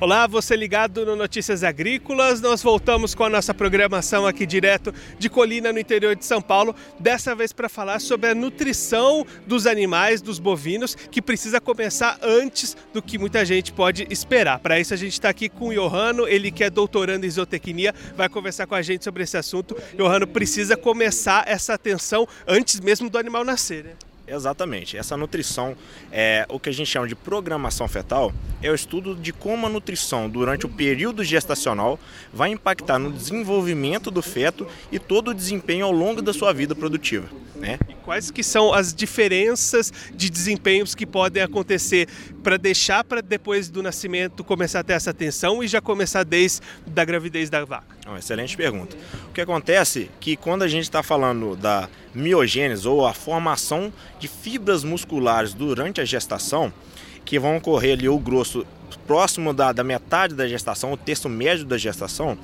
Olá, você ligado no Notícias Agrícolas. Nós voltamos com a nossa programação aqui direto de Colina, no interior de São Paulo. Dessa vez para falar sobre a nutrição dos animais, dos bovinos, que precisa começar antes do que muita gente pode esperar. Para isso, a gente está aqui com o Johanno, ele que é doutorando em zootecnia, vai conversar com a gente sobre esse assunto. Johanno, precisa começar essa atenção antes mesmo do animal nascer, né? Exatamente. Essa nutrição, é o que a gente chama de programação fetal, é o estudo de como a nutrição durante o período gestacional vai impactar no desenvolvimento do feto e todo o desempenho ao longo da sua vida produtiva. Né? E quais que são as diferenças de desempenhos que podem acontecer para deixar para depois do nascimento começar a ter essa atenção e já começar desde a gravidez da vaca? Uma excelente pergunta. O que acontece é que quando a gente está falando da miogênese ou a formação de fibras musculares durante a gestação, que vão ocorrer ali o grosso próximo da, da metade da gestação, o terço médio da gestação,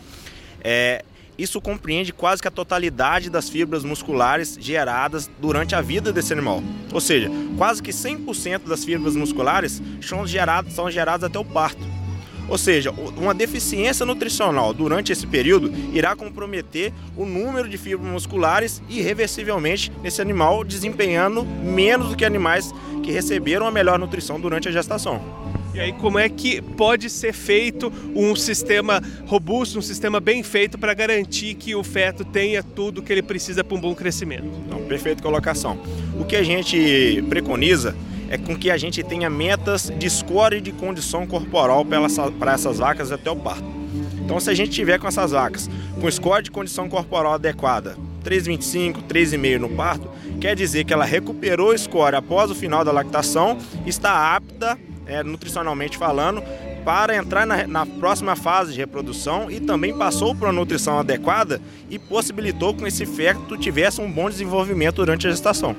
é, isso compreende quase que a totalidade das fibras musculares geradas durante a vida desse animal. Ou seja, quase que 100% das fibras musculares são geradas, são geradas até o parto. Ou seja, uma deficiência nutricional durante esse período irá comprometer o número de fibras musculares irreversivelmente nesse animal, desempenhando menos do que animais que receberam a melhor nutrição durante a gestação. E aí, como é que pode ser feito um sistema robusto, um sistema bem feito para garantir que o feto tenha tudo que ele precisa para um bom crescimento? Então, perfeita colocação. O que a gente preconiza é com que a gente tenha metas de score de condição corporal para essas vacas até o parto. Então, se a gente tiver com essas vacas com score de condição corporal adequada, 3,25, 3,5 no parto, quer dizer que ela recuperou o score após o final da lactação, está apta, é, nutricionalmente falando, para entrar na, na, próxima fase de reprodução e também passou por uma nutrição adequada e possibilitou que esse feto tivesse um bom desenvolvimento durante a gestação.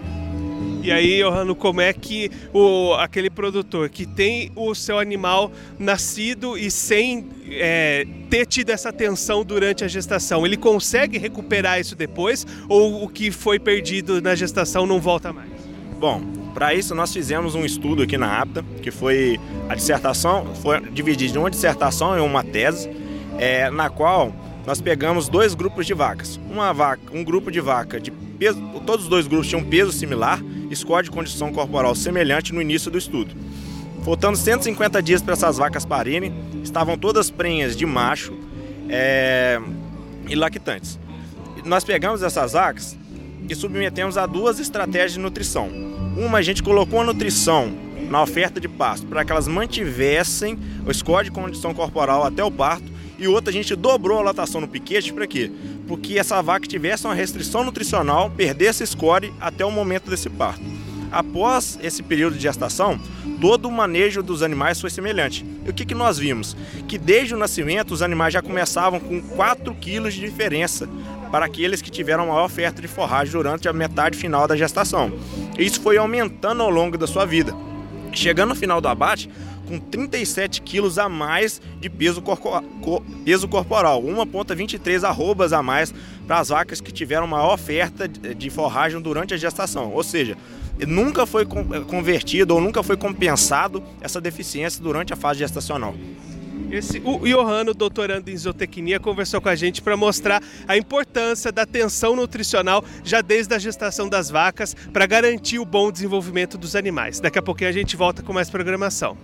E aí, Johanno, como é que o, aquele produtor que tem o seu animal nascido e sem é, ter tido essa atenção durante a gestação, ele consegue recuperar isso depois ou o que foi perdido na gestação não volta mais? Bom, para isso nós fizemos um estudo aqui na APTA, que foi a dissertação, foi dividido em uma dissertação e uma tese, é, na qual nós pegamos dois grupos de vacas. Uma vaca, um grupo de vaca de peso, todos os dois grupos tinham peso similar score de condição corporal semelhante no início do estudo. Faltando 150 dias para essas vacas parirem, estavam todas prenhas de macho é, e lactantes. Nós pegamos essas vacas e submetemos a duas estratégias de nutrição. Uma, a gente colocou a nutrição na oferta de pasto para que elas mantivessem o score de condição corporal até o parto, e outra, a gente dobrou a latação no piquete para quê? Porque essa vaca tivesse uma restrição nutricional, perdesse esse score até o momento desse parto. Após esse período de gestação, todo o manejo dos animais foi semelhante. E o que, que nós vimos? Que desde o nascimento os animais já começavam com 4 quilos de diferença para aqueles que tiveram maior oferta de forragem durante a metade final da gestação. Isso foi aumentando ao longo da sua vida. Chegando no final do abate, com 37 quilos a mais de peso, corpo, peso corporal, 1,23 arrobas a mais para as vacas que tiveram maior oferta de forragem durante a gestação. Ou seja, nunca foi convertido ou nunca foi compensado essa deficiência durante a fase gestacional. Esse, o Johanno, doutorando em zootecnia, conversou com a gente para mostrar a importância da atenção nutricional já desde a gestação das vacas para garantir o bom desenvolvimento dos animais. Daqui a pouquinho a gente volta com mais programação.